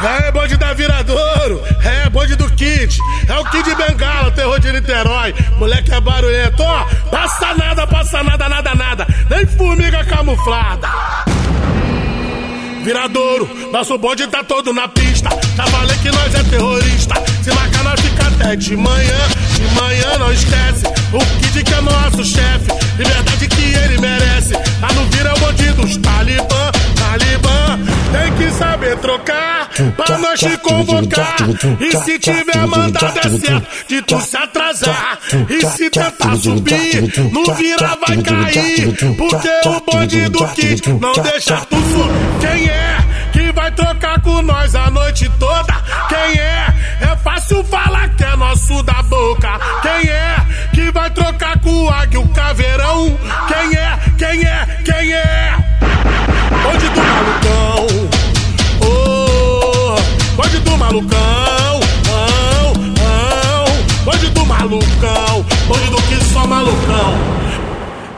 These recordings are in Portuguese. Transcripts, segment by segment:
É bonde da Viradouro, é bonde do Kid, é o Kid Bengala, terror de Niterói. Moleque é barulhento, ó, passa nada, passa nada, nada, nada, nem formiga camuflada. Viradouro, nosso bonde tá todo na pista. Já falei que nós é terrorista. Se marcar, nós fica até de manhã. De manhã não esquece. O Kid que é nosso chefe. Liberdade que pra nós te convocar. E se tiver mandado é certo de tu se atrasar. E se tentar subir, no vira vai cair. Porque o bonde do Kid não deixa tu subir.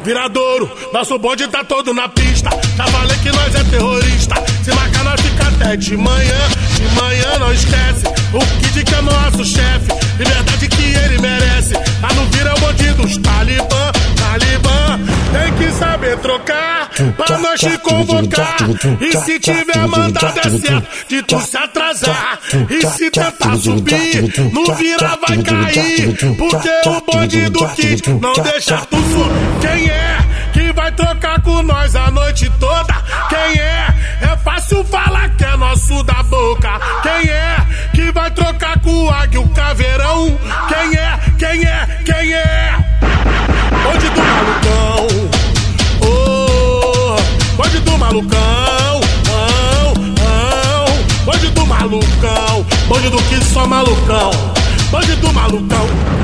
Viradouro, nosso bonde tá todo na pista. Já falei que nós é terrorista. Se marcar, nós fica até de manhã. De manhã não esquece. O Kid que é nosso chefe. Liberdade que ele merece. Lá no vira é o bonde dos talibã, talibã. Tem que saber trocar pra nós te convocar. E se tiver mandado é certo de tu se atrasar. E se tentar subir, no vira vai cair. Porque o bonde do Kid não deixa tu subir. Quem é que vai trocar com nós a noite toda? Quem é? É fácil falar que é nosso da boca. Quem é que vai trocar com o águia o caveirão? Quem é? Quem é? Quem é? Bonde do malucão. Oh, do malucão. Oh, oh, do malucão. Bonde do que só malucão. Bonde do malucão.